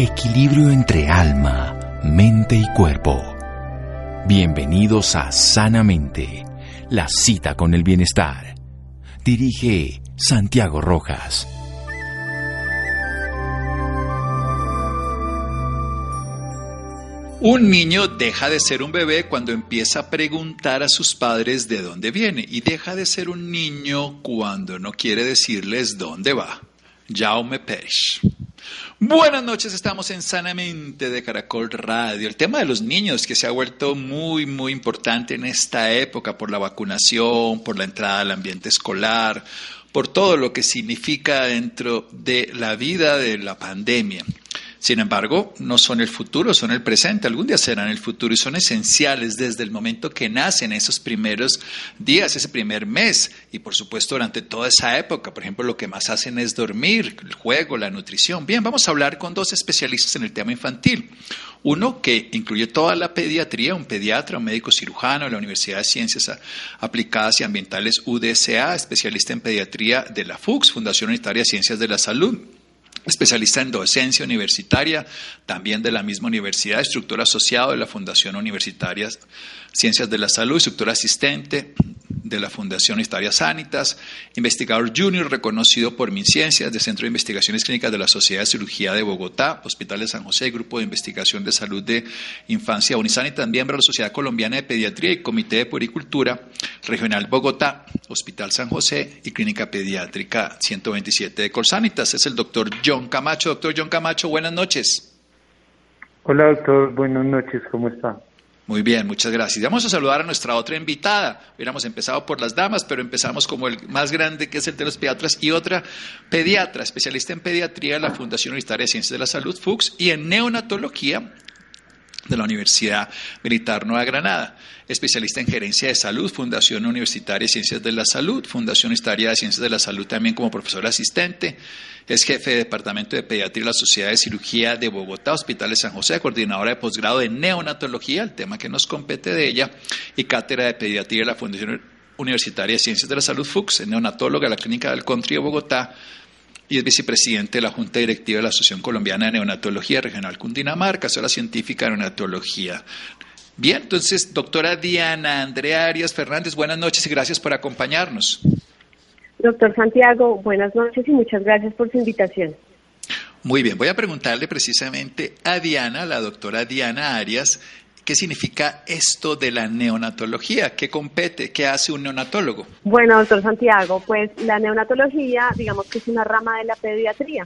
Equilibrio entre alma, mente y cuerpo. Bienvenidos a Sanamente, la cita con el bienestar. Dirige Santiago Rojas. Un niño deja de ser un bebé cuando empieza a preguntar a sus padres de dónde viene y deja de ser un niño cuando no quiere decirles dónde va. Jaume Pérez. Buenas noches, estamos en Sanamente de Caracol Radio. El tema de los niños que se ha vuelto muy, muy importante en esta época por la vacunación, por la entrada al ambiente escolar, por todo lo que significa dentro de la vida de la pandemia. Sin embargo, no son el futuro, son el presente. Algún día serán el futuro y son esenciales desde el momento que nacen esos primeros días, ese primer mes y por supuesto durante toda esa época. Por ejemplo, lo que más hacen es dormir, el juego, la nutrición. Bien, vamos a hablar con dos especialistas en el tema infantil. Uno que incluye toda la pediatría, un pediatra, un médico cirujano de la Universidad de Ciencias Aplicadas y Ambientales UDSA, especialista en pediatría de la FUCS, Fundación Unitaria de Ciencias de la Salud especialista en docencia universitaria, también de la misma universidad, instructor asociado de la Fundación Universitaria Ciencias de la Salud, instructor asistente de la Fundación Universitaria Sanitas, investigador junior reconocido por MinCiencias del Centro de Investigaciones Clínicas de la Sociedad de Cirugía de Bogotá, Hospital de San José, Grupo de Investigación de Salud de Infancia Unisanitas, miembro de la Sociedad Colombiana de Pediatría y Comité de Puericultura Regional Bogotá, Hospital San José y Clínica Pediátrica 127 de Colsanitas. Es el doctor John Camacho. Doctor John Camacho, buenas noches. Hola doctor, buenas noches, ¿cómo está? Muy bien, muchas gracias. Vamos a saludar a nuestra otra invitada. Hubiéramos empezado por las damas, pero empezamos como el más grande, que es el de los pediatras, y otra pediatra, especialista en pediatría de la Fundación Universitaria de Ciencias de la Salud, FUCS, y en neonatología de la Universidad Militar Nueva Granada, especialista en gerencia de salud, Fundación Universitaria de Ciencias de la Salud, Fundación Universitaria de Ciencias de la Salud también como profesor asistente, es jefe de Departamento de Pediatría de la Sociedad de Cirugía de Bogotá, Hospital de San José, coordinadora de posgrado de neonatología, el tema que nos compete de ella, y cátedra de Pediatría de la Fundación Universitaria de Ciencias de la Salud, FUCS, neonatóloga de la Clínica del Country de Bogotá, y es vicepresidente de la Junta Directiva de la Asociación Colombiana de Neonatología Regional Cundinamarca, soy la científica de neonatología. Bien, entonces, doctora Diana Andrea Arias Fernández, buenas noches y gracias por acompañarnos. Doctor Santiago, buenas noches y muchas gracias por su invitación. Muy bien, voy a preguntarle precisamente a Diana, la doctora Diana Arias, ¿Qué significa esto de la neonatología? ¿Qué compete? ¿Qué hace un neonatólogo? Bueno, doctor Santiago, pues la neonatología, digamos que es una rama de la pediatría.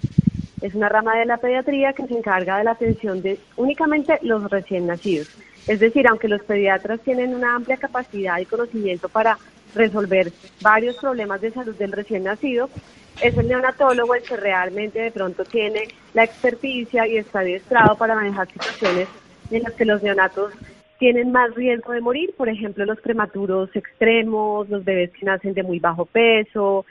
Es una rama de la pediatría que se encarga de la atención de únicamente los recién nacidos. Es decir, aunque los pediatras tienen una amplia capacidad y conocimiento para resolver varios problemas de salud del recién nacido, es el neonatólogo el que realmente de pronto tiene la experticia y está adiestrado para manejar situaciones en las que los neonatos tienen más riesgo de morir, por ejemplo, los prematuros extremos, los bebés que nacen de muy bajo peso,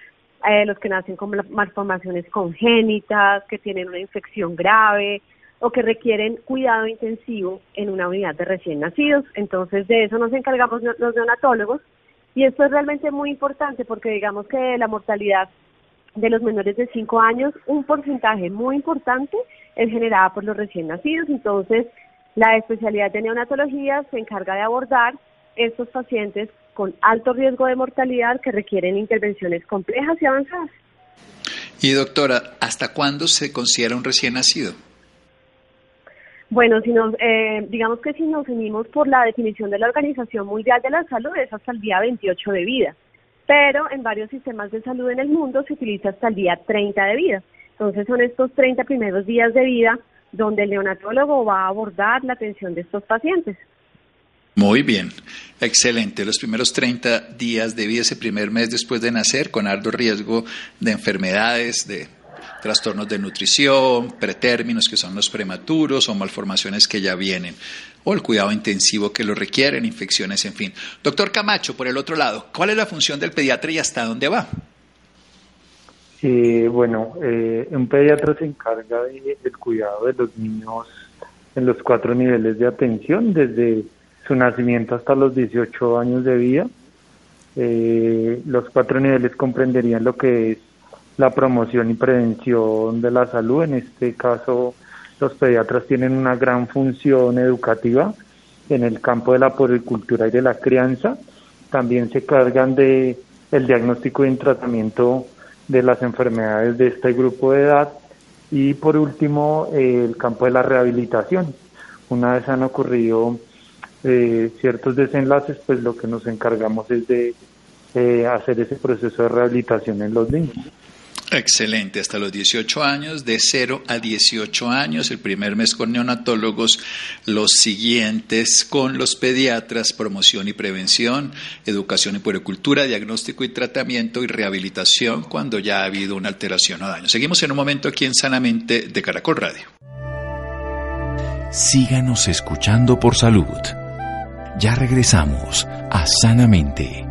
eh, los que nacen con malformaciones congénitas, que tienen una infección grave o que requieren cuidado intensivo en una unidad de recién nacidos. Entonces, de eso nos encargamos los neonatólogos y esto es realmente muy importante porque digamos que la mortalidad de los menores de 5 años, un porcentaje muy importante es generada por los recién nacidos. Entonces, la especialidad de neonatología se encarga de abordar estos pacientes con alto riesgo de mortalidad que requieren intervenciones complejas y avanzadas. Y doctora, ¿hasta cuándo se considera un recién nacido? Bueno, si nos, eh, digamos que si nos unimos por la definición de la Organización Mundial de la Salud es hasta el día 28 de vida, pero en varios sistemas de salud en el mundo se utiliza hasta el día 30 de vida. Entonces son estos 30 primeros días de vida donde el neonatólogo va a abordar la atención de estos pacientes. Muy bien, excelente. Los primeros 30 días de vida, ese primer mes después de nacer, con alto riesgo de enfermedades, de trastornos de nutrición, pretérminos que son los prematuros o malformaciones que ya vienen, o el cuidado intensivo que lo requieren, infecciones, en fin. Doctor Camacho, por el otro lado, ¿cuál es la función del pediatra y hasta dónde va? Eh, bueno, eh, un pediatra se encarga del cuidado de los niños en los cuatro niveles de atención, desde su nacimiento hasta los 18 años de vida. Eh, los cuatro niveles comprenderían lo que es la promoción y prevención de la salud, en este caso Los pediatras tienen una gran función educativa en el campo de la poricultura y de la crianza. También se cargan de el diagnóstico y el tratamiento de las enfermedades de este grupo de edad. Y por último, eh, el campo de la rehabilitación. Una vez han ocurrido eh, ciertos desenlaces, pues lo que nos encargamos es de eh, hacer ese proceso de rehabilitación en los niños. Excelente, hasta los 18 años, de 0 a 18 años, el primer mes con neonatólogos, los siguientes con los pediatras, promoción y prevención, educación y puericultura, diagnóstico y tratamiento y rehabilitación cuando ya ha habido una alteración o daño. Seguimos en un momento aquí en Sanamente de Caracol Radio. Síganos escuchando por salud. Ya regresamos a Sanamente.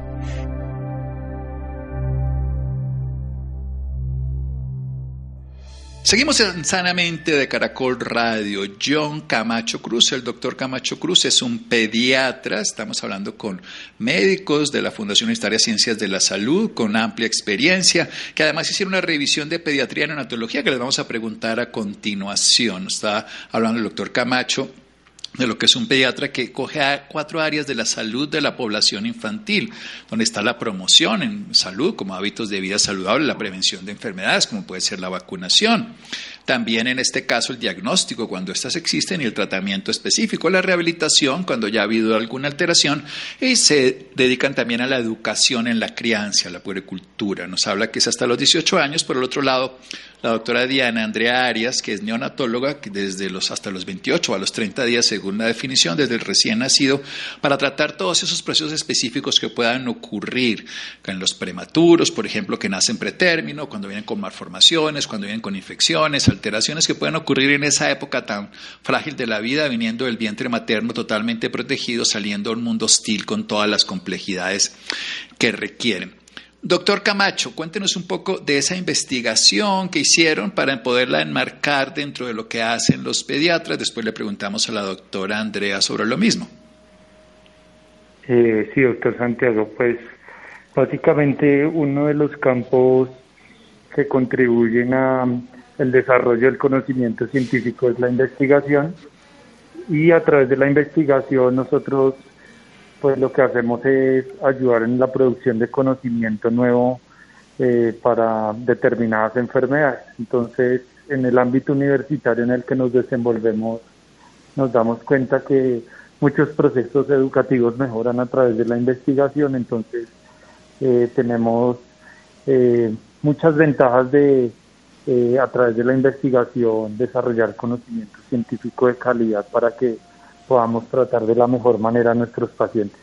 Seguimos en Sanamente de Caracol Radio. John Camacho Cruz, el doctor Camacho Cruz es un pediatra. Estamos hablando con médicos de la Fundación de Ciencias de la Salud, con amplia experiencia, que además hicieron una revisión de pediatría y neonatología que les vamos a preguntar a continuación. Está hablando el doctor Camacho de lo que es un pediatra que coge cuatro áreas de la salud de la población infantil, donde está la promoción en salud como hábitos de vida saludable, la prevención de enfermedades como puede ser la vacunación, también en este caso el diagnóstico cuando éstas existen y el tratamiento específico, la rehabilitación cuando ya ha habido alguna alteración y se dedican también a la educación en la crianza, la puericultura. Nos habla que es hasta los 18 años, por el otro lado la doctora Diana Andrea Arias, que es neonatóloga, desde los hasta los 28 a los 30 días, según la definición, desde el recién nacido, para tratar todos esos procesos específicos que puedan ocurrir en los prematuros, por ejemplo, que nacen pretérmino, cuando vienen con malformaciones, cuando vienen con infecciones, alteraciones que pueden ocurrir en esa época tan frágil de la vida, viniendo del vientre materno totalmente protegido, saliendo a un mundo hostil con todas las complejidades que requieren. Doctor Camacho, cuéntenos un poco de esa investigación que hicieron para poderla enmarcar dentro de lo que hacen los pediatras. Después le preguntamos a la doctora Andrea sobre lo mismo. Eh, sí, doctor Santiago, pues básicamente uno de los campos que contribuyen a el desarrollo del conocimiento científico es la investigación y a través de la investigación nosotros pues lo que hacemos es ayudar en la producción de conocimiento nuevo eh, para determinadas enfermedades. Entonces, en el ámbito universitario en el que nos desenvolvemos, nos damos cuenta que muchos procesos educativos mejoran a través de la investigación, entonces eh, tenemos eh, muchas ventajas de a través de la investigación desarrollar conocimiento científico de calidad para que podamos tratar de la mejor manera a nuestros pacientes.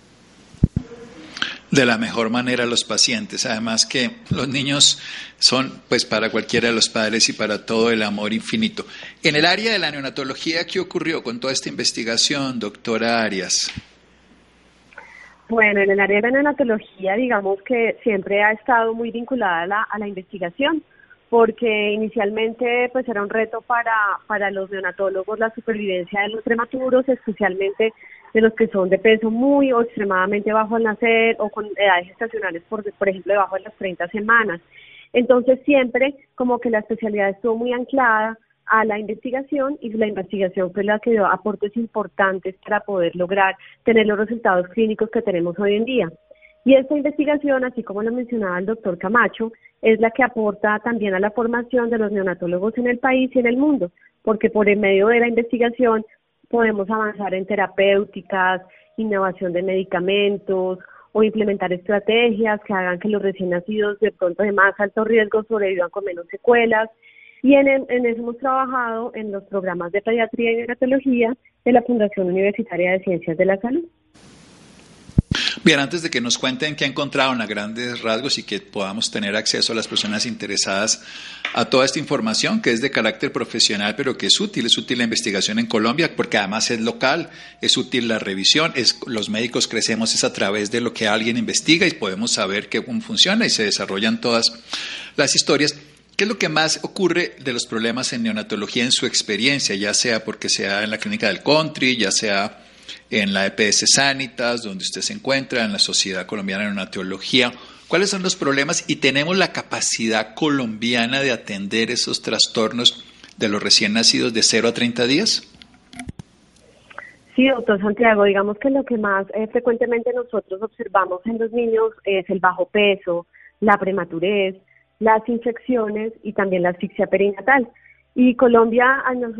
De la mejor manera a los pacientes. Además que los niños son, pues, para cualquiera de los padres y para todo el amor infinito. En el área de la neonatología, ¿qué ocurrió con toda esta investigación, doctora Arias? Bueno, en el área de la neonatología, digamos que siempre ha estado muy vinculada a la, a la investigación porque inicialmente pues era un reto para, para los neonatólogos la supervivencia de los prematuros, especialmente de los que son de peso muy o extremadamente bajo al nacer o con edades estacionales, por, por ejemplo, debajo de las 30 semanas. Entonces siempre como que la especialidad estuvo muy anclada a la investigación y la investigación fue la que dio aportes importantes para poder lograr tener los resultados clínicos que tenemos hoy en día. Y esta investigación, así como lo mencionaba el doctor Camacho, es la que aporta también a la formación de los neonatólogos en el país y en el mundo, porque por el medio de la investigación podemos avanzar en terapéuticas, innovación de medicamentos o implementar estrategias que hagan que los recién nacidos de pronto de más alto riesgo sobrevivan con menos secuelas. Y en, en eso hemos trabajado en los programas de pediatría y neonatología de la Fundación Universitaria de Ciencias de la Salud. Bien, antes de que nos cuenten qué encontraron a grandes rasgos y que podamos tener acceso a las personas interesadas a toda esta información que es de carácter profesional, pero que es útil, es útil la investigación en Colombia porque además es local, es útil la revisión, es, los médicos crecemos es a través de lo que alguien investiga y podemos saber cómo funciona y se desarrollan todas las historias. ¿Qué es lo que más ocurre de los problemas en neonatología en su experiencia, ya sea porque sea en la clínica del country, ya sea en la EPS Sanitas, donde usted se encuentra, en la Sociedad Colombiana de Neonatología. ¿Cuáles son los problemas? Y tenemos la capacidad colombiana de atender esos trastornos de los recién nacidos de 0 a 30 días. Sí, doctor Santiago, digamos que lo que más eh, frecuentemente nosotros observamos en los niños es el bajo peso, la prematurez, las infecciones y también la asfixia perinatal. Y Colombia en los,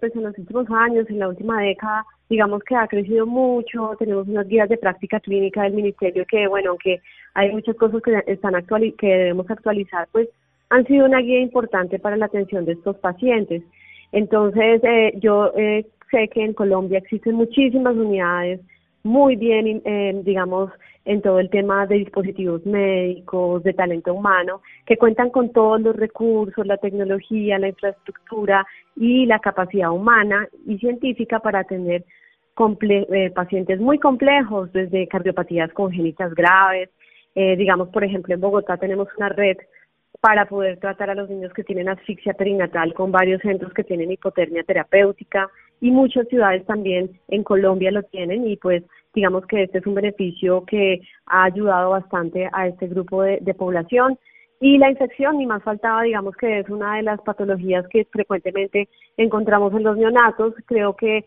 pues en los últimos años, en la última década, digamos que ha crecido mucho, tenemos unas guías de práctica clínica del ministerio que, bueno, aunque hay muchas cosas que están actual que debemos actualizar, pues han sido una guía importante para la atención de estos pacientes. Entonces, eh, yo eh, sé que en Colombia existen muchísimas unidades muy bien, eh, digamos, en todo el tema de dispositivos médicos, de talento humano, que cuentan con todos los recursos, la tecnología, la infraestructura y la capacidad humana y científica para atender eh, pacientes muy complejos, desde cardiopatías congénitas graves. Eh, digamos, por ejemplo, en Bogotá tenemos una red para poder tratar a los niños que tienen asfixia perinatal con varios centros que tienen hipotermia terapéutica y muchas ciudades también en Colombia lo tienen y pues digamos que este es un beneficio que ha ayudado bastante a este grupo de, población. Y la infección, ni más faltaba, digamos que es una de las patologías que frecuentemente encontramos en los neonatos. Creo que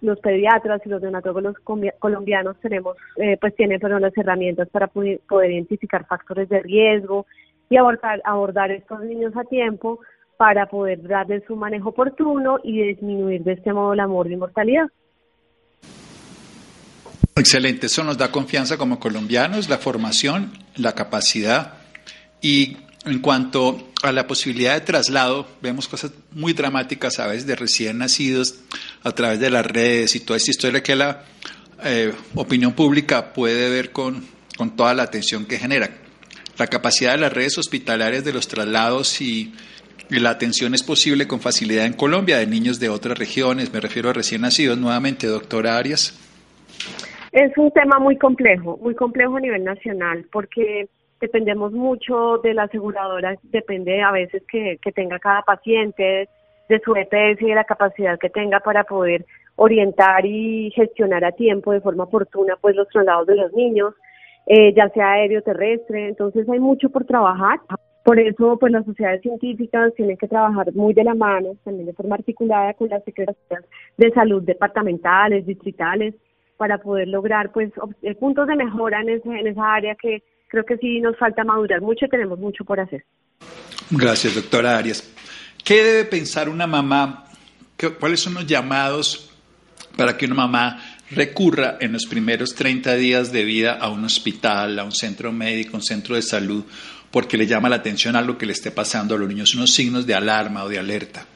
los, pediatras y los neonatólogos colombianos tenemos, eh, pues tienen perdón, las herramientas para poder, identificar factores de riesgo y abordar, abordar estos niños a tiempo para poder darles su manejo oportuno y disminuir de este modo la mortalidad. Excelente, eso nos da confianza como colombianos, la formación, la capacidad y en cuanto a la posibilidad de traslado, vemos cosas muy dramáticas a veces de recién nacidos a través de las redes y toda esta historia que la eh, opinión pública puede ver con, con toda la atención que genera. La capacidad de las redes hospitalarias de los traslados y la atención es posible con facilidad en Colombia de niños de otras regiones, me refiero a recién nacidos nuevamente, doctora Arias. Es un tema muy complejo, muy complejo a nivel nacional, porque dependemos mucho de la aseguradora, depende a veces que, que tenga cada paciente, de su EPS y de la capacidad que tenga para poder orientar y gestionar a tiempo de forma oportuna pues los traslados de los niños, eh, ya sea aéreo terrestre, entonces hay mucho por trabajar. Por eso, pues las sociedades científicas tienen que trabajar muy de la mano, también de forma articulada con las secretarías de salud departamentales, distritales, para poder lograr pues eh, puntos de mejora en, en esa área que creo que sí nos falta madurar mucho y tenemos mucho por hacer. Gracias, doctora Arias. ¿Qué debe pensar una mamá? ¿Cuáles son los llamados para que una mamá recurra en los primeros 30 días de vida a un hospital, a un centro médico, un centro de salud, porque le llama la atención a lo que le esté pasando a los niños, unos signos de alarma o de alerta.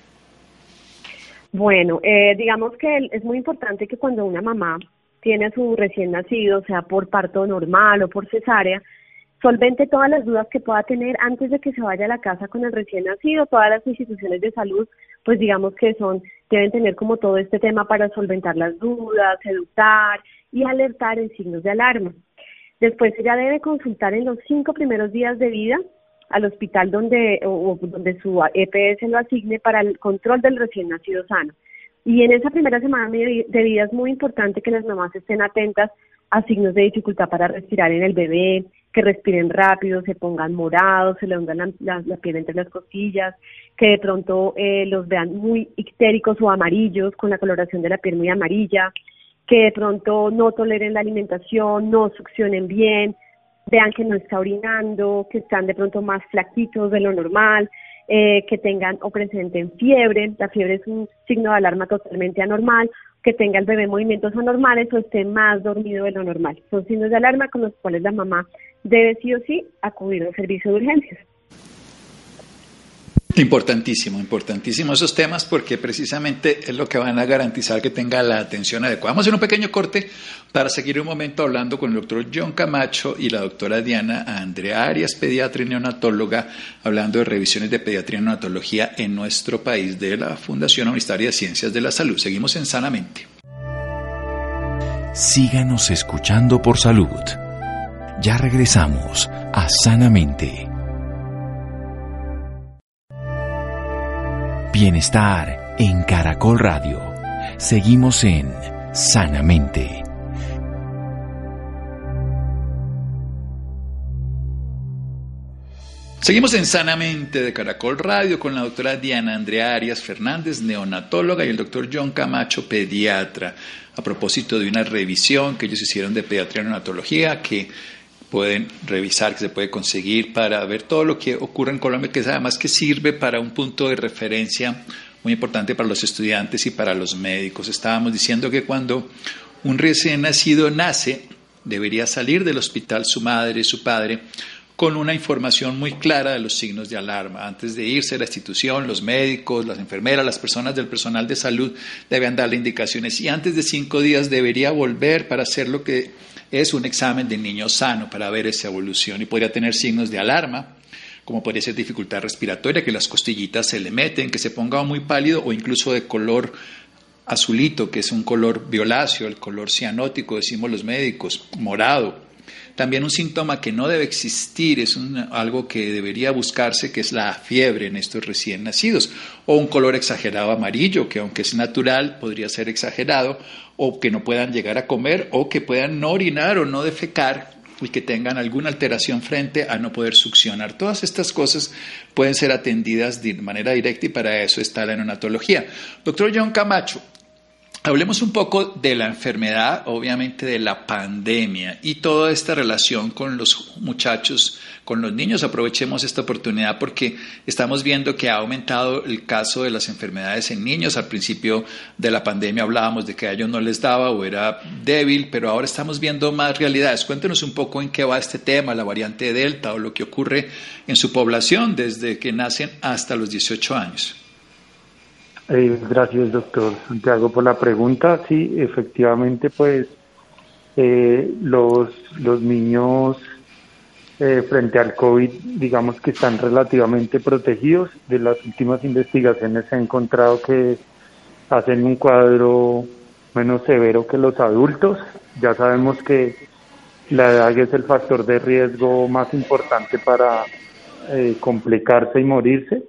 Bueno, eh, digamos que es muy importante que cuando una mamá tiene a su recién nacido, sea por parto normal o por cesárea, solvente todas las dudas que pueda tener antes de que se vaya a la casa con el recién nacido. Todas las instituciones de salud, pues digamos que son, deben tener como todo este tema para solventar las dudas, educar y alertar en signos de alarma. Después ella debe consultar en los cinco primeros días de vida al hospital donde, o, donde su EPS lo asigne para el control del recién nacido sano. Y en esa primera semana de vida es muy importante que las mamás estén atentas a signos de dificultad para respirar en el bebé, que respiren rápido, se pongan morados, se le hundan la, piel entre las costillas, que de pronto eh, los vean muy ictéricos o amarillos, con la coloración de la piel muy amarilla, que de pronto no toleren la alimentación, no succionen bien, vean que no está orinando, que están de pronto más flaquitos de lo normal, eh, que tengan o presenten fiebre, la fiebre es un signo de alarma totalmente anormal, que tenga el bebé movimientos anormales o esté más dormido de lo normal. Son signos de alarma con los cuales la mamá debe sí o sí acudir al servicio de urgencias. Importantísimo, importantísimo esos temas porque precisamente es lo que van a garantizar que tenga la atención adecuada. Vamos a hacer un pequeño corte para seguir un momento hablando con el doctor John Camacho y la doctora Diana Andrea Arias, pediatra y neonatóloga, hablando de revisiones de pediatría y neonatología en nuestro país de la Fundación Universitaria de Ciencias de la Salud. Seguimos en Sanamente. Síganos escuchando por salud. Ya regresamos a Sanamente. Bienestar en Caracol Radio. Seguimos en sanamente. Seguimos en Sanamente de Caracol Radio con la doctora Diana Andrea Arias Fernández, neonatóloga, y el doctor John Camacho, pediatra, a propósito de una revisión que ellos hicieron de pediatría y neonatología que pueden revisar, que se puede conseguir para ver todo lo que ocurre en Colombia, que además que sirve para un punto de referencia muy importante para los estudiantes y para los médicos. Estábamos diciendo que cuando un recién nacido nace, debería salir del hospital su madre, su padre, con una información muy clara de los signos de alarma. Antes de irse a la institución, los médicos, las enfermeras, las personas del personal de salud deben darle indicaciones y antes de cinco días debería volver para hacer lo que es un examen de niño sano para ver esa evolución y podría tener signos de alarma como podría ser dificultad respiratoria, que las costillitas se le meten, que se ponga muy pálido o incluso de color azulito, que es un color violáceo, el color cianótico, decimos los médicos, morado, también un síntoma que no debe existir, es algo que debería buscarse, que es la fiebre en estos recién nacidos, o un color exagerado amarillo, que aunque es natural, podría ser exagerado, o que no puedan llegar a comer, o que puedan no orinar o no defecar y que tengan alguna alteración frente a no poder succionar. Todas estas cosas pueden ser atendidas de manera directa y para eso está la neonatología. Doctor John Camacho, Hablemos un poco de la enfermedad, obviamente de la pandemia y toda esta relación con los muchachos, con los niños. Aprovechemos esta oportunidad porque estamos viendo que ha aumentado el caso de las enfermedades en niños. Al principio de la pandemia hablábamos de que a ellos no les daba o era débil, pero ahora estamos viendo más realidades. Cuéntenos un poco en qué va este tema, la variante Delta o lo que ocurre en su población desde que nacen hasta los 18 años. Eh, gracias, doctor Santiago, por la pregunta. Sí, efectivamente, pues eh, los, los niños eh, frente al COVID, digamos que están relativamente protegidos. De las últimas investigaciones se ha encontrado que hacen un cuadro menos severo que los adultos. Ya sabemos que la edad es el factor de riesgo más importante para complicarse y morirse.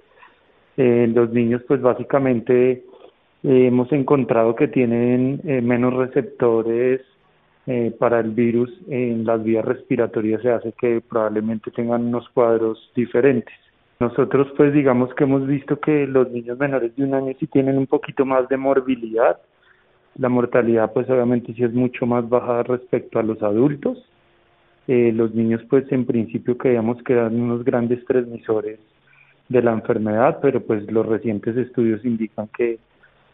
Eh, los niños pues básicamente eh, hemos encontrado que tienen eh, menos receptores para el virus en las vías respiratorias se hace que probablemente tengan unos cuadros diferentes. Nosotros pues digamos que hemos visto que los niños menores de un año sí tienen un poquito más de morbilidad. La mortalidad pues obviamente sí es mucho más baja respecto a los adultos. los niños pues en principio creíamos que eran unos grandes transmisores de la enfermedad, pero pues los recientes estudios indican que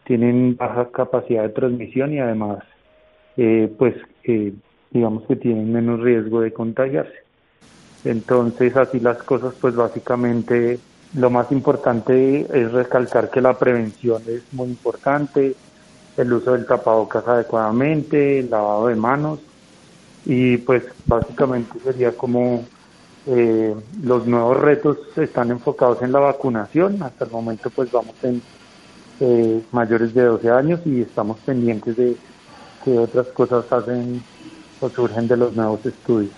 tienen baja capacidad de transmisión y además eh, pues eh, digamos que tienen menos riesgo de contagiarse. Entonces así las cosas pues básicamente lo más importante es recalcar que la prevención es muy importante, el uso del tapabocas adecuadamente, el lavado de manos y pues básicamente sería como eh, los nuevos retos están enfocados en la vacunación. Hasta el momento pues vamos en eh, mayores de 12 años y estamos pendientes de que otras cosas hacen o surgen de los nuevos estudios.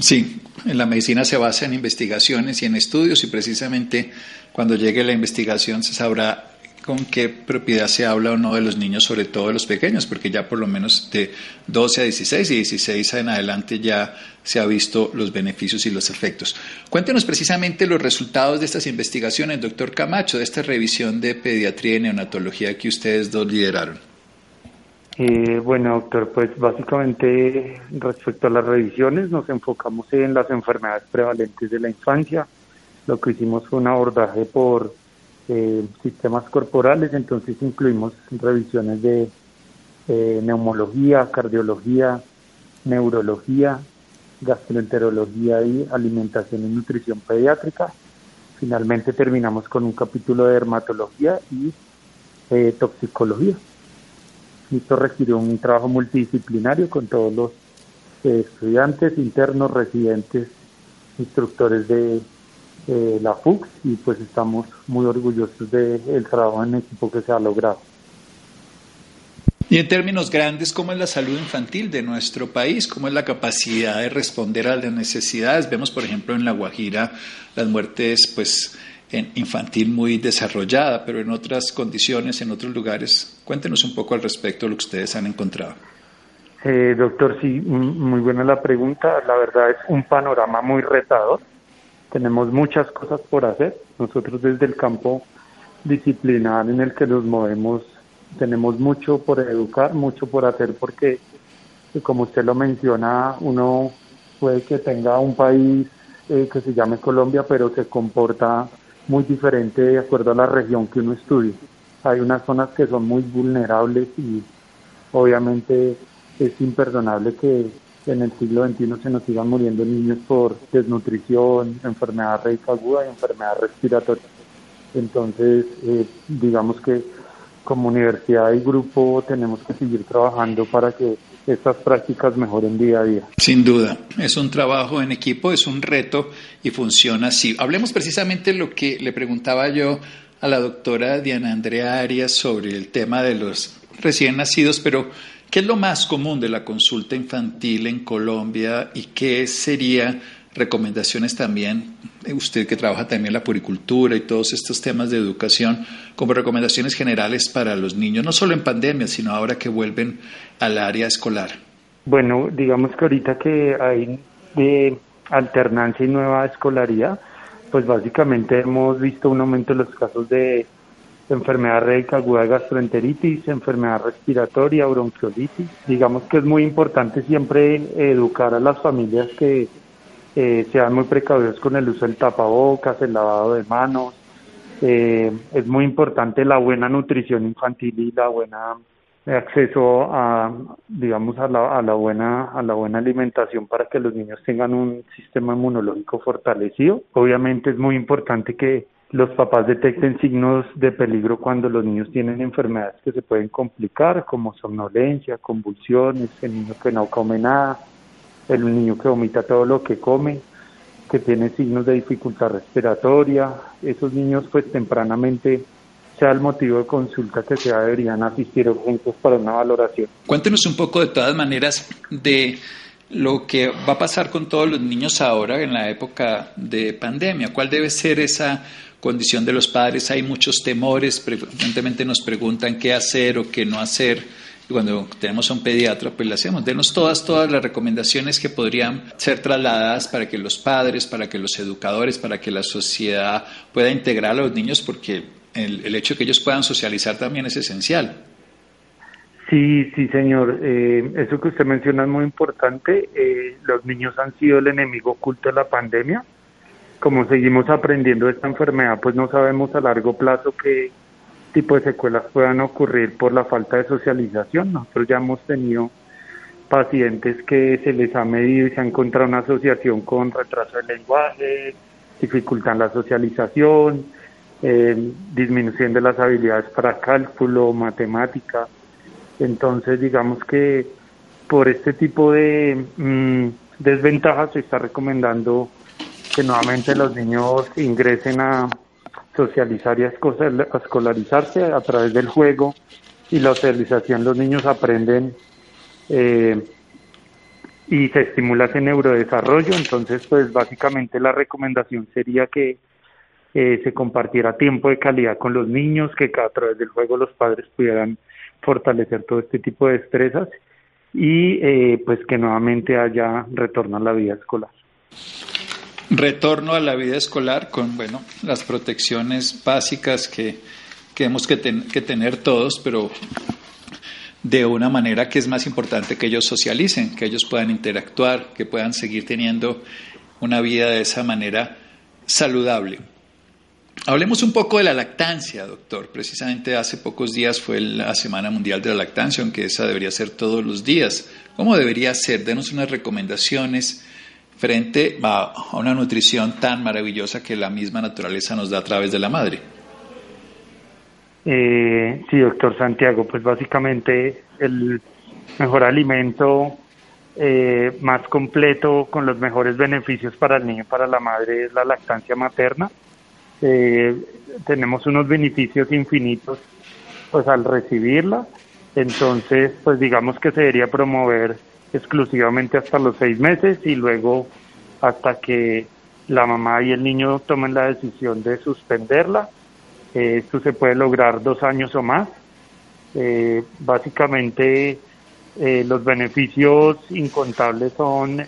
Sí, en la medicina se basa en investigaciones y en estudios y precisamente cuando llegue la investigación se sabrá con qué propiedad se habla o no de los niños, sobre todo de los pequeños, porque ya por lo menos de 12 a 16 y 16 en adelante ya se ha visto los beneficios y los efectos. Cuéntenos precisamente los resultados de estas investigaciones, doctor Camacho, de esta revisión de pediatría y neonatología que ustedes dos lideraron. Eh, bueno, doctor, pues básicamente respecto a las revisiones nos enfocamos en las enfermedades prevalentes de la infancia. Lo que hicimos fue un abordaje por eh, sistemas corporales, entonces incluimos revisiones de eh, neumología, cardiología, neurología, gastroenterología y alimentación y nutrición pediátrica. Finalmente terminamos con un capítulo de dermatología y eh, toxicología. Esto requirió un trabajo multidisciplinario con todos los estudiantes, internos, residentes, instructores de eh, la FUX y pues estamos muy orgullosos del trabajo en equipo que se ha logrado. Y en términos grandes, ¿cómo es la salud infantil de nuestro país? ¿Cómo es la capacidad de responder a las necesidades? Vemos, por ejemplo, en La Guajira las muertes pues en infantil muy desarrollada, pero en otras condiciones, en otros lugares. Cuéntenos un poco al respecto de lo que ustedes han encontrado. Eh, doctor, sí, muy buena la pregunta. La verdad es un panorama muy retador. Tenemos muchas cosas por hacer. Nosotros desde el campo disciplinar en el que nos movemos tenemos mucho por educar, mucho por hacer porque, como usted lo menciona, uno puede que tenga un país eh, que se llame Colombia, pero se comporta muy diferente de acuerdo a la región que uno estudie. Hay unas zonas que son muy vulnerables y obviamente es imperdonable que en el siglo XXI se nos sigan muriendo niños por desnutrición, enfermedad reica aguda y enfermedad respiratoria. Entonces, eh, digamos que como universidad y grupo tenemos que seguir trabajando para que estas prácticas mejoren día a día. Sin duda, es un trabajo en equipo, es un reto y funciona así. Hablemos precisamente lo que le preguntaba yo a la doctora Diana Andrea Arias sobre el tema de los recién nacidos, pero ¿Qué es lo más común de la consulta infantil en Colombia y qué sería recomendaciones también, usted que trabaja también la puricultura y todos estos temas de educación, como recomendaciones generales para los niños, no solo en pandemia, sino ahora que vuelven al área escolar? Bueno, digamos que ahorita que hay de alternancia y nueva escolaridad, pues básicamente hemos visto un aumento en los casos de enfermedad rédica aguda gastroenteritis, enfermedad respiratoria, bronquiolitis. Digamos que es muy importante siempre educar a las familias que eh, sean muy precavidos con el uso del tapabocas, el lavado de manos. Eh, es muy importante la buena nutrición infantil y la buena acceso a digamos a la, a la buena a la buena alimentación para que los niños tengan un sistema inmunológico fortalecido obviamente es muy importante que los papás detecten signos de peligro cuando los niños tienen enfermedades que se pueden complicar, como somnolencia, convulsiones, el niño que no come nada, el niño que vomita todo lo que come, que tiene signos de dificultad respiratoria. Esos niños pues tempranamente sea el motivo de consulta que se deberían asistir urgentes para una valoración. Cuéntenos un poco de todas maneras de lo que va a pasar con todos los niños ahora en la época de pandemia. ¿Cuál debe ser esa condición de los padres hay muchos temores, frecuentemente nos preguntan qué hacer o qué no hacer. Y cuando tenemos a un pediatra, pues le hacemos. Denos todas, todas las recomendaciones que podrían ser trasladadas para que los padres, para que los educadores, para que la sociedad pueda integrar a los niños, porque el, hecho de que ellos puedan socializar también es esencial. Sí, sí, señor. Eh, eso que usted menciona es muy importante. Eh, los niños han sido el enemigo oculto de la pandemia como seguimos aprendiendo esta enfermedad, pues no sabemos a largo plazo qué tipo de secuelas puedan ocurrir por la falta de socialización. Nosotros ya hemos tenido pacientes que se les ha medido y se ha encontrado una asociación con retraso del lenguaje, dificultad en la socialización, eh, disminución de las habilidades para cálculo, matemática. Entonces, digamos que por este tipo de mm, desventajas se está recomendando que nuevamente los niños ingresen a socializar y a escolarizarse a través del juego y la socialización los niños aprenden eh, y se estimula ese neurodesarrollo. Entonces pues básicamente la recomendación sería que eh, se compartiera tiempo de calidad con los niños que a través del juego los padres pudieran fortalecer todo este tipo de destrezas y eh, pues que nuevamente haya retorno a la vida escolar retorno a la vida escolar con bueno las protecciones básicas que, que hemos que, que tener todos, pero de una manera que es más importante que ellos socialicen, que ellos puedan interactuar, que puedan seguir teniendo una vida de esa manera saludable. Hablemos un poco de la lactancia, doctor. Precisamente hace pocos días fue la Semana Mundial de la Lactancia, aunque esa debería ser todos los días. ¿Cómo debería ser? Denos unas recomendaciones frente a una nutrición tan maravillosa que la misma naturaleza nos da a través de la madre. Eh, sí, doctor Santiago, pues básicamente el mejor alimento eh, más completo con los mejores beneficios para el niño y para la madre es la lactancia materna. Eh, tenemos unos beneficios infinitos pues al recibirla, entonces pues digamos que se debería promover exclusivamente hasta los seis meses y luego hasta que la mamá y el niño tomen la decisión de suspenderla. Eh, esto se puede lograr dos años o más. Eh, básicamente, eh, los beneficios incontables son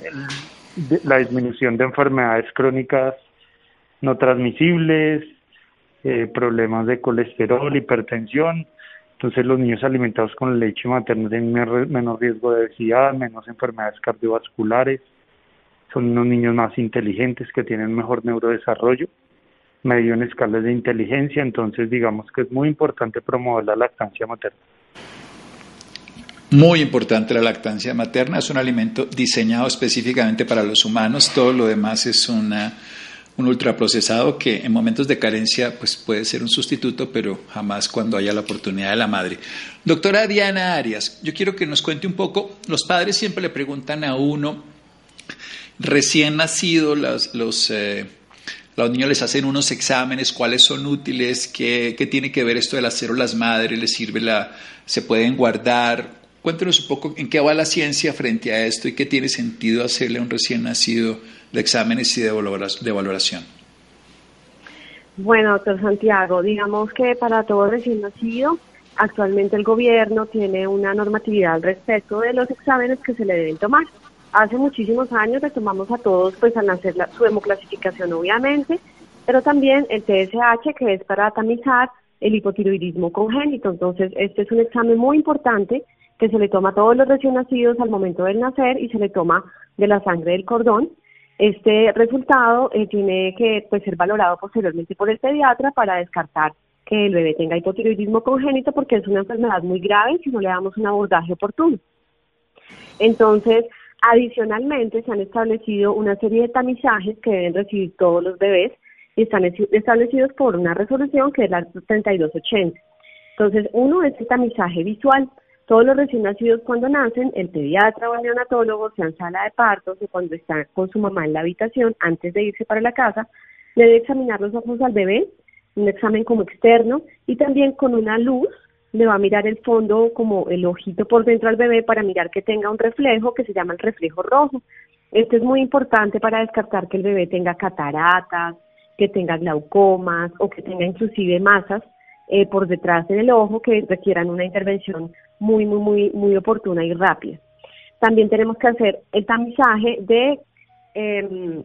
la disminución de enfermedades crónicas no transmisibles, problemas de colesterol, hipertensión. Entonces, los niños alimentados con leche materna tienen menos riesgo de obesidad, menos enfermedades cardiovasculares. Son unos niños más inteligentes que tienen mejor neurodesarrollo, medio en escalas de inteligencia, entonces digamos que es muy importante promover la lactancia materna. Muy importante la lactancia materna, es un alimento diseñado específicamente para los humanos, todo lo demás es una, un ultraprocesado que en momentos de carencia pues puede ser un sustituto, pero jamás cuando haya la oportunidad de la madre. Doctora Diana Arias, yo quiero que nos cuente un poco, los padres siempre le preguntan a uno recién nacido, los, eh, los niños les hacen unos exámenes, cuáles son útiles, qué, qué, tiene que ver esto de las células madre, les sirve la, se pueden guardar. Cuéntenos un poco en qué va la ciencia frente a esto y qué tiene sentido hacerle a un recién nacido de exámenes y de valoración. Bueno, doctor Santiago, digamos que para todo recién nacido, actualmente el gobierno tiene una normatividad al respecto de los exámenes que se le deben tomar. Hace muchísimos años le tomamos a todos pues al hacer la, su hemoclasificación obviamente, pero también el TSH que es para tamizar el hipotiroidismo congénito. Entonces, este es un examen muy importante que se le toma a todos los recién nacidos al momento del nacer y se le toma de la sangre del cordón. Este resultado eh, tiene que pues, ser valorado posteriormente por el pediatra para descartar que el bebé tenga hipotiroidismo congénito porque es una enfermedad muy grave si no le damos un abordaje oportuno. Entonces, Adicionalmente, se han establecido una serie de tamizajes que deben recibir todos los bebés y están establecidos por una resolución que es la 3280. Entonces, uno es el tamizaje visual. Todos los recién nacidos cuando nacen, el pediatra o el neonatólogo, sea en sala de partos o cuando están con su mamá en la habitación antes de irse para la casa, debe examinar los ojos al bebé, un examen como externo y también con una luz le va a mirar el fondo como el ojito por dentro al bebé para mirar que tenga un reflejo que se llama el reflejo rojo. Esto es muy importante para descartar que el bebé tenga cataratas, que tenga glaucomas o que tenga inclusive masas eh, por detrás en el ojo que requieran una intervención muy, muy, muy, muy oportuna y rápida. También tenemos que hacer el tamizaje de, em,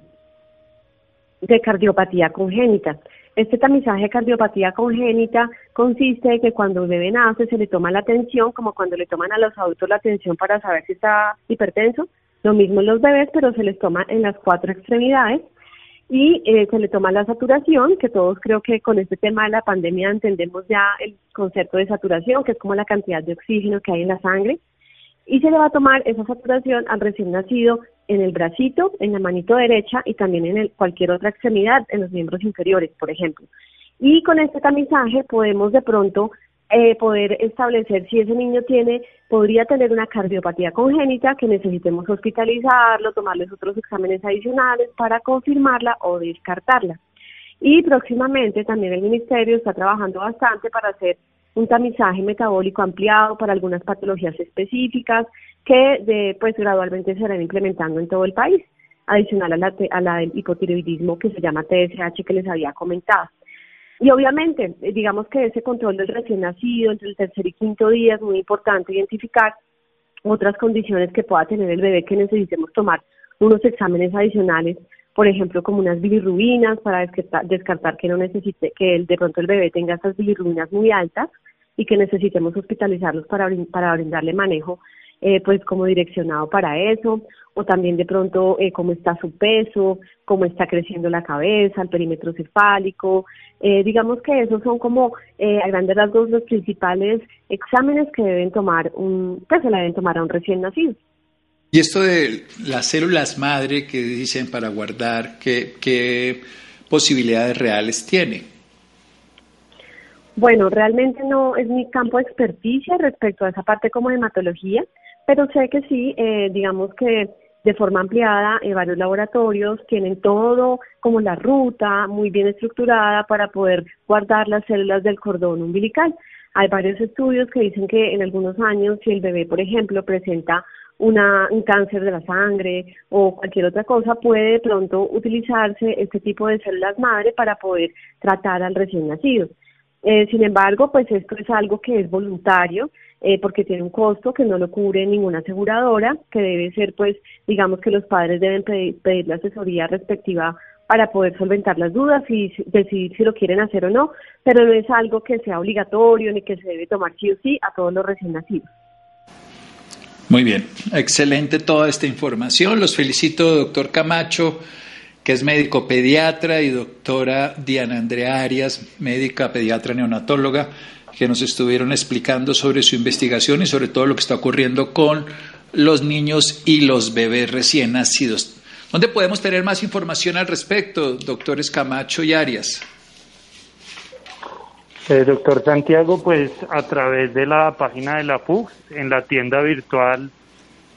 de cardiopatía congénita. Este tamizaje de cardiopatía congénita consiste en que cuando el bebé nace se le toma la atención, como cuando le toman a los adultos la atención para saber si está hipertenso, lo mismo en los bebés, pero se les toma en las cuatro extremidades y eh, se le toma la saturación, que todos creo que con este tema de la pandemia entendemos ya el concepto de saturación, que es como la cantidad de oxígeno que hay en la sangre, y se le va a tomar esa saturación al recién nacido en el bracito, en la manito derecha y también en el, cualquier otra extremidad, en los miembros inferiores, por ejemplo. Y con este tamizaje podemos de pronto eh, poder establecer si ese niño tiene, podría tener una cardiopatía congénita que necesitemos hospitalizarlo, tomarles otros exámenes adicionales para confirmarla o descartarla. Y próximamente también el Ministerio está trabajando bastante para hacer un tamizaje metabólico ampliado para algunas patologías específicas que de, pues gradualmente se irán implementando en todo el país, adicional a la, a la del hipotiroidismo que se llama TSH que les había comentado. Y obviamente, digamos que ese control del recién nacido entre el tercer y quinto día es muy importante identificar otras condiciones que pueda tener el bebé que necesitemos tomar unos exámenes adicionales, por ejemplo, como unas bilirrubinas para descartar, que no necesite, que el, de pronto el bebé tenga estas bilirrubinas muy altas y que necesitemos hospitalizarlos para, para brindarle manejo eh, pues como direccionado para eso, o también de pronto eh, cómo está su peso, cómo está creciendo la cabeza, el perímetro cefálico. Eh, digamos que esos son como eh, a grandes rasgos los principales exámenes que deben tomar un, que se le deben tomar a un recién nacido. Y esto de las células madre que dicen para guardar, ¿qué, qué posibilidades reales tiene? Bueno, realmente no es mi campo de experticia respecto a esa parte como hematología pero sé que sí, eh, digamos que de forma ampliada, en varios laboratorios tienen todo como la ruta muy bien estructurada para poder guardar las células del cordón umbilical. Hay varios estudios que dicen que en algunos años, si el bebé, por ejemplo, presenta una, un cáncer de la sangre o cualquier otra cosa, puede de pronto utilizarse este tipo de células madre para poder tratar al recién nacido. Eh, sin embargo, pues esto es algo que es voluntario eh, porque tiene un costo que no lo cubre ninguna aseguradora, que debe ser, pues, digamos que los padres deben pedir, la asesoría respectiva para poder solventar las dudas y decidir si lo quieren hacer o no, pero no es algo que sea obligatorio ni que se debe tomar sí o sí a todos los recién nacidos. Muy bien, excelente toda esta información. Los felicito, doctor Camacho que es médico pediatra, y doctora Diana Andrea Arias, médica pediatra neonatóloga, que nos estuvieron explicando sobre su investigación y sobre todo lo que está ocurriendo con los niños y los bebés recién nacidos. ¿Dónde podemos tener más información al respecto, doctores Camacho y Arias? Eh, doctor Santiago, pues a través de la página de la FUX, en la tienda virtual,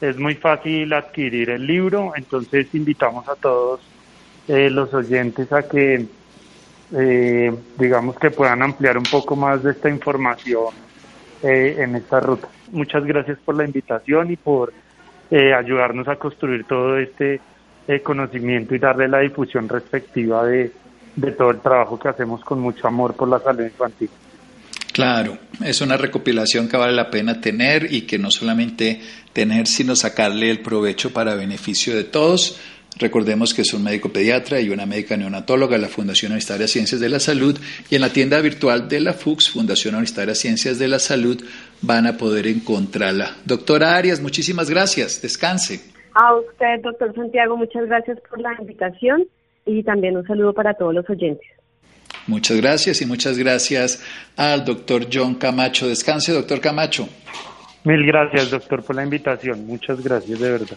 es muy fácil adquirir el libro, entonces invitamos a todos eh, los oyentes a que, eh, digamos, que puedan ampliar un poco más de esta información eh, en esta ruta. Muchas gracias por la invitación y por ayudarnos a construir todo este conocimiento y darle la difusión respectiva de, de todo el trabajo que hacemos con mucho amor por la salud infantil. Claro, es una recopilación que vale la pena tener y que no solamente tener, sino sacarle el provecho para beneficio de todos. Recordemos que es un médico pediatra y una médica neonatóloga de la Fundación Universitaria Ciencias de la Salud y en la tienda virtual de la FUX, Fundación Universitaria Ciencias de la Salud, van a poder encontrarla. Doctora Arias, muchísimas gracias. Descanse. A usted, doctor Santiago, muchas gracias por la invitación y también un saludo para todos los oyentes. Muchas gracias y muchas gracias al doctor John Camacho. Descanse, doctor Camacho. Mil gracias, doctor, por la invitación. Muchas gracias, de verdad.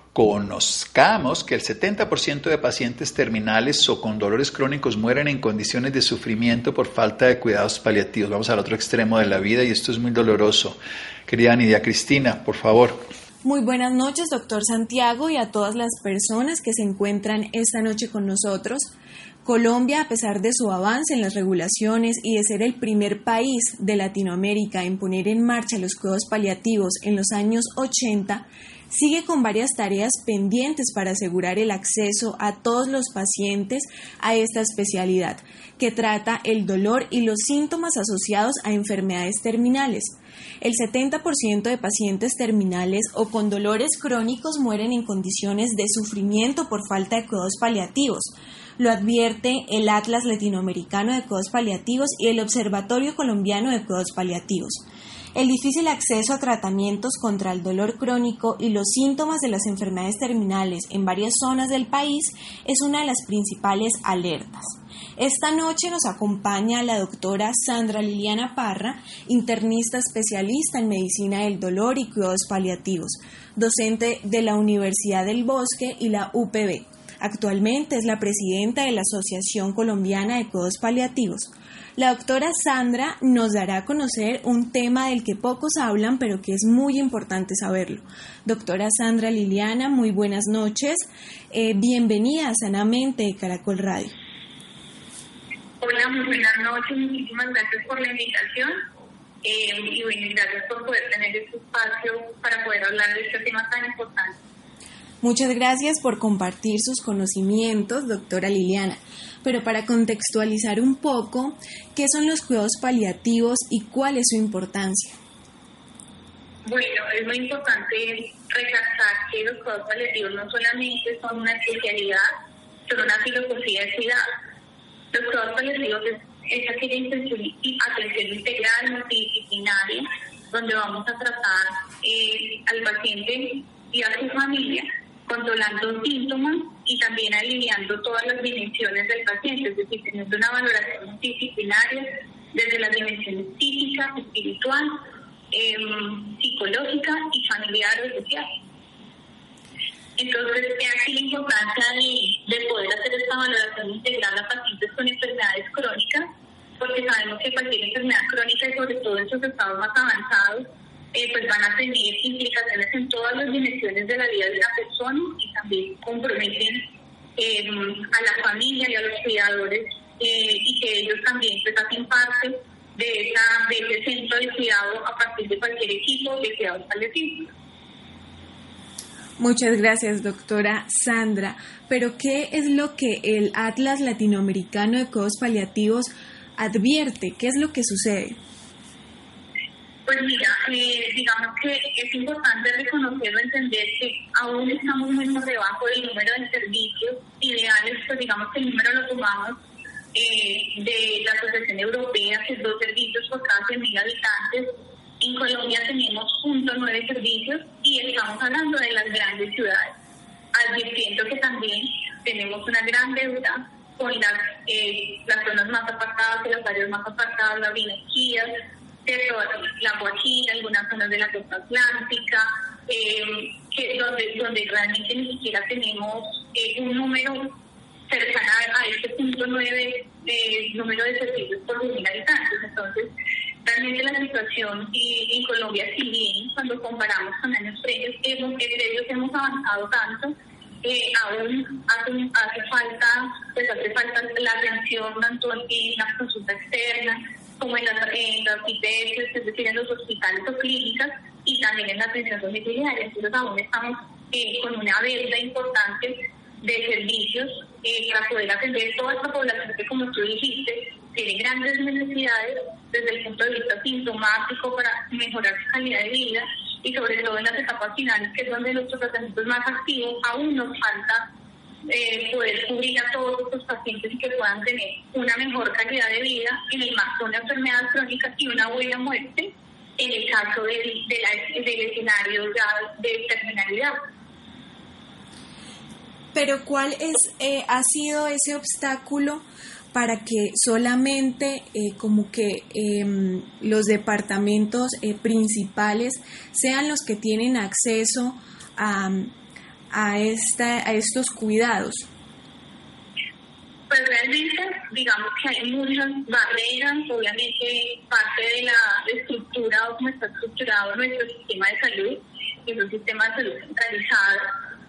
conozcamos que el 70% de pacientes terminales o con dolores crónicos mueren en condiciones de sufrimiento por falta de cuidados paliativos. Vamos al otro extremo de la vida y esto es muy doloroso. Querida Nidia Cristina, por favor. Muy buenas noches, doctor Santiago, y a todas las personas que se encuentran esta noche con nosotros. Colombia, a pesar de su avance en las regulaciones y de ser el primer país de Latinoamérica en poner en marcha los cuidados paliativos en los años 80, sigue con varias tareas pendientes para asegurar el acceso a todos los pacientes a esta especialidad, que trata el dolor y los síntomas asociados a enfermedades terminales. El 70% de pacientes terminales o con dolores crónicos mueren en condiciones de sufrimiento por falta de cuidados paliativos. Lo advierte el Atlas Latinoamericano de Cuidados Paliativos y el Observatorio Colombiano de Cuidados Paliativos. El difícil acceso a tratamientos contra el dolor crónico y los síntomas de las enfermedades terminales en varias zonas del país es una de las principales alertas. Esta noche nos acompaña la doctora Sandra Liliana Parra, internista especialista en medicina del dolor y cuidados paliativos, docente de la Universidad del Bosque y la UPB. Actualmente es la presidenta de la Asociación Colombiana de Cuidados Paliativos. La doctora Sandra nos dará a conocer un tema del que pocos hablan, pero que es muy importante saberlo. Doctora Sandra Liliana, muy buenas noches. Eh, bienvenida a Sanamente de Caracol Radio. Hola, muy buenas noches. Muchísimas gracias por la invitación. Eh, y bueno, gracias por poder tener este espacio para poder hablar de este tema tan importante. Muchas gracias por compartir sus conocimientos, doctora Liliana. Pero para contextualizar un poco, ¿qué son los cuidados paliativos y cuál es su importancia? Bueno, es muy importante recalcar que los cuidados paliativos no solamente son una especialidad, son una filosofía de cuidado. Los cuidados paliativos es, aquella atención integral, multidisciplinaria, donde vamos a tratar eh, al paciente y a su familia controlando síntomas y también aliviando todas las dimensiones del paciente, es decir, teniendo una valoración disciplinaria desde las dimensiones física, espiritual, em, psicológica y familiar o social. Entonces, es aquí la importancia de, de, poder hacer esta valoración integral a pacientes con enfermedades crónicas, porque sabemos que cualquier enfermedad crónica, y sobre todo en sus estados más avanzados, eh, pues van a tener implicaciones en todas las dimensiones de la vida de la persona y también comprometen eh, a la familia y a los cuidadores eh, y que ellos también pues hacen parte de, esa, de ese centro de cuidado a partir de cualquier equipo de cuidado establecido. Muchas gracias, doctora Sandra. Pero, ¿qué es lo que el Atlas Latinoamericano de Cuidados Paliativos advierte? ¿Qué es lo que sucede? Pues mira, eh, digamos que es importante reconocerlo, entender que aún estamos muy por debajo del número de servicios ideales, pues digamos que el número lo tomamos eh, de la Asociación Europea, que es dos servicios por cada 100.000 habitantes. En Colombia tenemos 0.9 servicios y estamos hablando de las grandes ciudades, advirtiendo que también tenemos una gran deuda con las, eh, las zonas más apartadas, las áreas más apartadas, las vinequías, la Guajira, algunas zonas de la costa atlántica, eh, que donde, donde realmente ni siquiera tenemos eh, un número cercano a este punto nueve eh, número de servicios por mil habitantes. Entonces, realmente la situación en Colombia, si bien cuando comparamos con años previos, hemos, previos hemos avanzado tanto, eh, aún hace, hace falta, pues hace falta la atención tanto en las consultas externas, como en las, en las IPS, es decir, en los hospitales o clínicas, y también en la atención domiciliaria. Entonces aún estamos eh, con una deuda importante de servicios eh, para poder atender toda esta población que, como tú dijiste, tiene grandes necesidades desde el punto de vista sintomático para mejorar su calidad de vida y sobre todo en las etapas finales, que es donde nuestros tratamientos más activos, aún nos falta eh, poder cubrir a todos estos pacientes y que puedan tener una mejor calidad de vida en el marco de una enfermedad crónica y una buena muerte en el caso del, del escenario de terminalidad. Pero ¿cuál es eh, ha sido ese obstáculo para que solamente eh, como que em, los departamentos eh, principales sean los que tienen acceso a, a, esta, a estos cuidados? Pues realmente, digamos que hay muchas barreras, obviamente parte de la estructura o cómo está estructurado nuestro sistema de salud, que es un sistema de salud centralizado,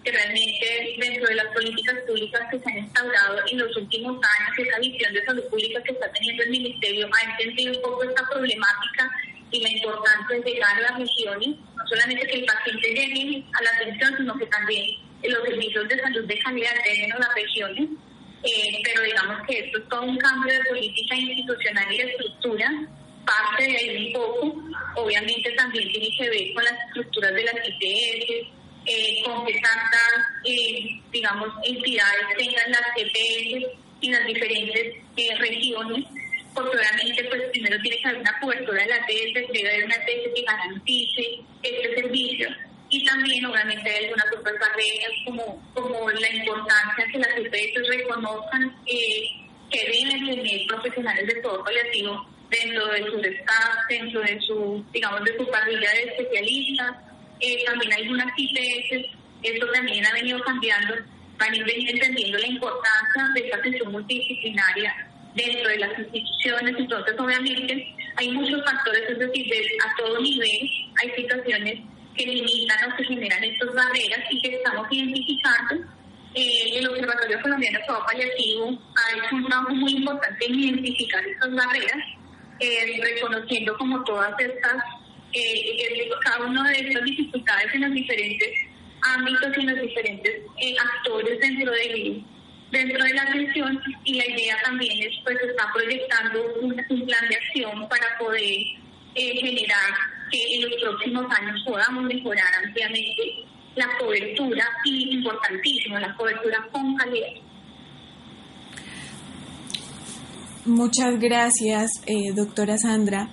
que realmente dentro de las políticas públicas que se han instaurado en los últimos años, esa visión de salud pública que está teniendo el Ministerio ha entendido un poco esta problemática y la importancia de llegar a las regiones, no solamente que el paciente llegue a la atención, sino que también los servicios de salud de calidad lleguen a las regiones. Eh, pero digamos que esto es todo un cambio de política institucional y de estructura, parte de ahí un poco, obviamente también tiene que ver con las estructuras de las IPS, eh, con que tantas, eh, digamos, entidades tengan las EPS en las diferentes regiones porque pues primero tiene que haber una cobertura de la TS, debe haber una TS que garantice este servicio y también obviamente hay algunas otras barreras como, como la importancia que las EPS reconozcan eh, que deben tener profesionales de todo paliativo dentro de su staff, dentro de su, digamos, de su parrilla de especialistas. Eh, también hay algunas IPS, esto también ha venido cambiando, van a ir entendiendo la importancia de esta atención multidisciplinaria dentro de las instituciones, entonces obviamente hay muchos factores, es decir, a todo nivel hay situaciones que limitan o que generan estas barreras y que estamos identificando. Eh, el Observatorio Colombiano de Trabajo Paliativo ha hecho un trabajo muy importante en identificar estas barreras, eh, reconociendo como todas estas, eh, cada una de estas dificultades en los diferentes ámbitos y en los diferentes actores dentro del dentro de la atención y la idea también es pues está proyectando un, plan de acción para poder eh, generar que en los próximos años podamos mejorar ampliamente la cobertura y importantísimo la cobertura con calidad. Muchas gracias, eh, doctora Sandra.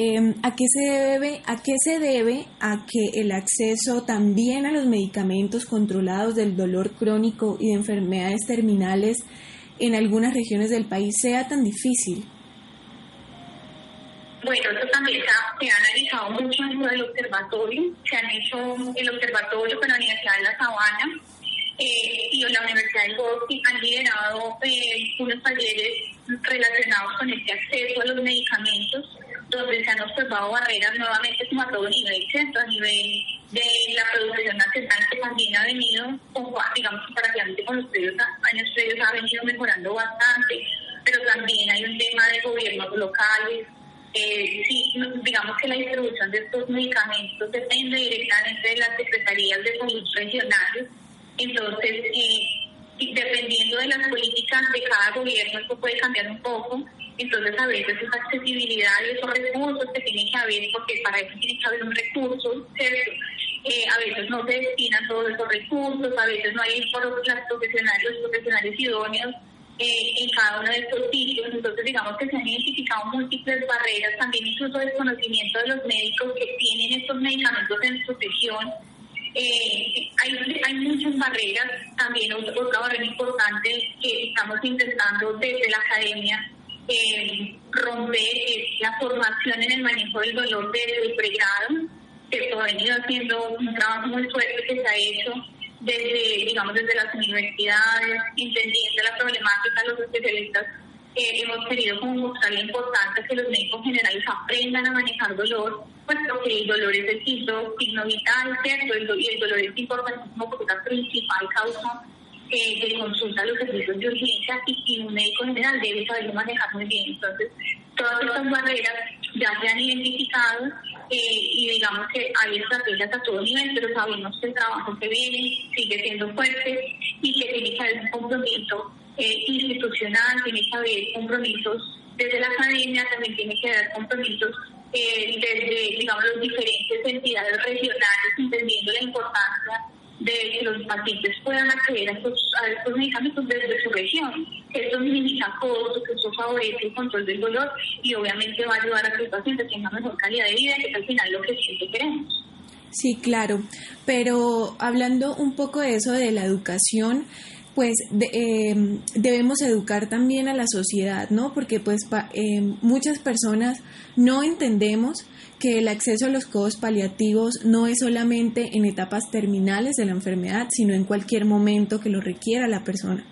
Em, ¿a, qué se debe, ¿A qué se debe a que el acceso también a los medicamentos controlados del dolor crónico y de enfermedades terminales en algunas regiones del país sea tan difícil? Bueno, esto también se ha, analizado mucho dentro del observatorio. Se han hecho el observatorio con la Universidad de La Sabana eh, y la Universidad del Bosque han liderado eh, unos talleres relacionados con este acceso a los medicamentos, donde se han observado barreras nuevamente como a todo nivel, ¿cierto? A nivel de la producción nacional que también ha venido, digamos, comparativamente con los previos años previos, ha venido mejorando bastante, pero también hay un tema de gobiernos locales, eh, sí, digamos que la distribución de estos medicamentos depende directamente de las secretarías de salud regionales. Entonces, eh, dependiendo de las políticas de cada gobierno, esto puede cambiar un poco. Entonces, a veces esa accesibilidad y esos recursos que tienen que haber, porque para eso tiene que haber un recurso, ¿cierto? Eh, a veces no se destinan todos esos recursos, a veces no hay por las profesionales, los profesionales idóneos eh, en cada uno de estos sitios. Entonces, digamos que se han identificado múltiples barreras, también incluso desconocimiento de los médicos que tienen estos medicamentos en su región. Eh, hay, hay muchas barreras, también otra barrera importante que estamos intentando desde la academia eh, romper es la formación en el manejo del dolor desde el pregrado, que esto ha venido haciendo un trabajo muy fuerte que se ha hecho desde, digamos, desde las universidades, entendiendo la problemática, los especialistas eh, hemos querido como mostrar la importancia que los médicos generales aprendan a manejar dolor, puesto que el dolor es el signo vital, ¿cierto? y el dolor es importantísimo porque es la principal causa eh, de consulta los servicios de urgencia y, un médico general debe saberlo manejar muy bien. Entonces, todas estas barreras ya se han identificado eh, y digamos que hay estrategias a todo nivel, pero sabemos que el trabajo que viene sigue siendo fuerte y que tiene que haber un compromiso eh, institucional, tiene que haber compromisos desde la academia, también tiene que haber compromisos eh, desde, digamos, las diferentes entidades regionales, entendiendo la importancia de que los pacientes puedan acceder a estos, a estos medicamentos desde su región. Esto minimiza costos, esto favorece el control del dolor y obviamente va a ayudar a que los pacientes tengan mejor calidad de vida, que es al final lo que siempre queremos. Sí, claro, pero hablando un poco de eso de la educación, pues eh, debemos educar también a la sociedad, ¿no? Porque pues eh, muchas personas no entendemos que el acceso a los codos paliativos no es solamente en etapas terminales de la enfermedad, sino en cualquier momento que lo requiera la persona,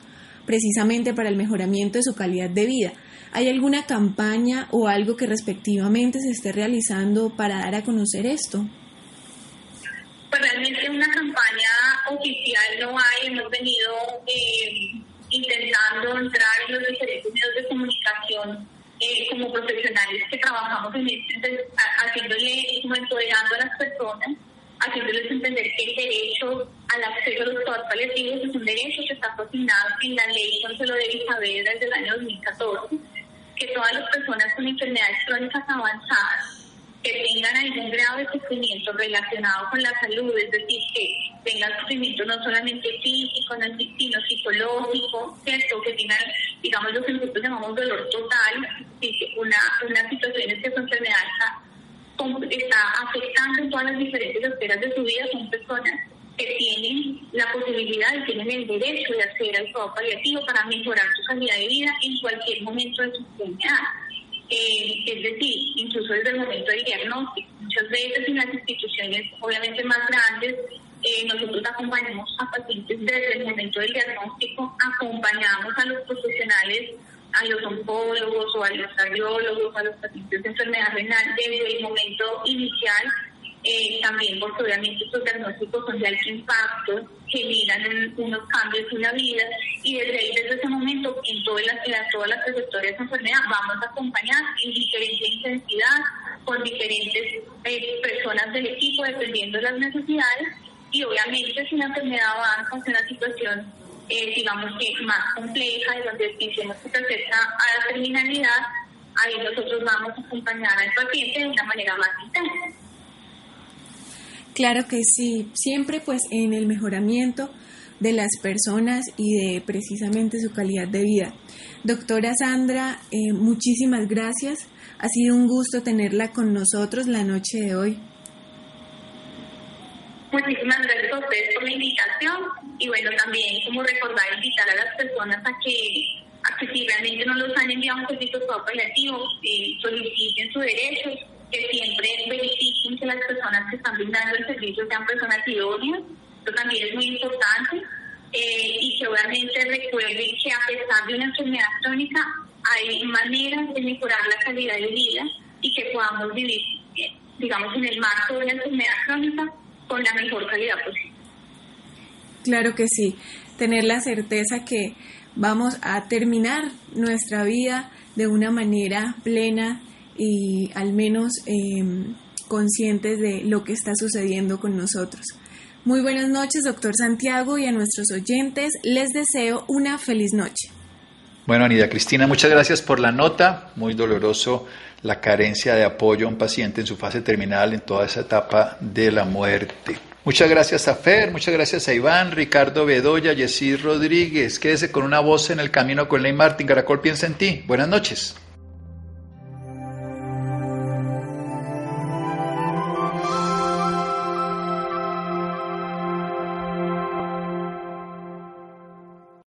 precisamente para el mejoramiento de su calidad de vida. ¿Hay alguna campaña o algo que respectivamente se esté realizando para dar a conocer esto? Pues realmente una campaña oficial no hay, hemos venido eh, intentando entrar en los diferentes medios de comunicación eh, como profesionales que trabajamos en este, haciéndole, como empoderando a las personas, haciéndoles entender que el derecho al acceso a los cuidados paliativos es un derecho que está asignado en la ley, no se lo debe saber desde el año 2014, que todas las personas con enfermedades crónicas avanzadas que tengan algún grado de sufrimiento relacionado con la salud, es decir, que tengan sufrimiento no solamente físico, sino psicológico, ¿cierto? Que tengan, digamos, lo que nosotros llamamos dolor total, una, una situación en que su enfermedad está, está afectando en todas las diferentes esferas de su vida, son personas que tienen la posibilidad tienen el derecho de acceder al cuidado paliativo para mejorar su calidad de vida en cualquier momento de su enfermedad. Eh, es decir, incluso desde el momento del diagnóstico. Muchas veces en las instituciones, obviamente más grandes, eh, nosotros acompañamos a pacientes desde el momento del diagnóstico, acompañamos a los profesionales, a los oncólogos o a los cardiólogos, a los pacientes de enfermedad renal desde el momento inicial eh, también porque obviamente estos diagnósticos son de alto impacto, generan unos cambios en la vida y desde ahí, desde ese momento, en todas las, en todas las trayectorias de enfermedad vamos a acompañar en diferente intensidad con diferentes eh, personas del equipo dependiendo de las necesidades y obviamente si una enfermedad avanza en una situación eh, digamos que más compleja y donde decimos que acerca a la terminalidad, ahí nosotros vamos a acompañar al paciente de una manera más intensa. Claro que sí, siempre pues en el mejoramiento de las personas y de precisamente su calidad de vida. Doctora Sandra, eh, muchísimas gracias. Ha sido un gusto tenerla con nosotros la noche de hoy. Muchísimas gracias a ustedes por la invitación y bueno, también como recordar invitar a las personas a que a que si realmente no los han enviado un servicio paliativo, eh, soliciten sus derechos, que siempre verifiquen que las personas que están brindando el servicio sean personas idóneas, esto también es muy importante, eh, y que obviamente recuerden que a pesar de una enfermedad crónica hay maneras de mejorar la calidad de vida y que podamos vivir, eh, digamos, en el marco de una enfermedad crónica con la mejor calidad posible. Claro que sí, tener la certeza que vamos a terminar nuestra vida de una manera plena y al menos em, conscientes de lo que está sucediendo con nosotros. Muy buenas noches, doctor Santiago, y a nuestros oyentes les deseo una feliz noche. Bueno, Anida Cristina, muchas gracias por la nota. Muy doloroso la carencia de apoyo a un paciente en su fase terminal en toda esa etapa de la muerte. Muchas gracias a Fer, muchas gracias a Iván, Ricardo Bedoya, Jessy Rodríguez. Quédese con una voz en el camino con Ley Martín. Caracol piensa en ti. Buenas noches.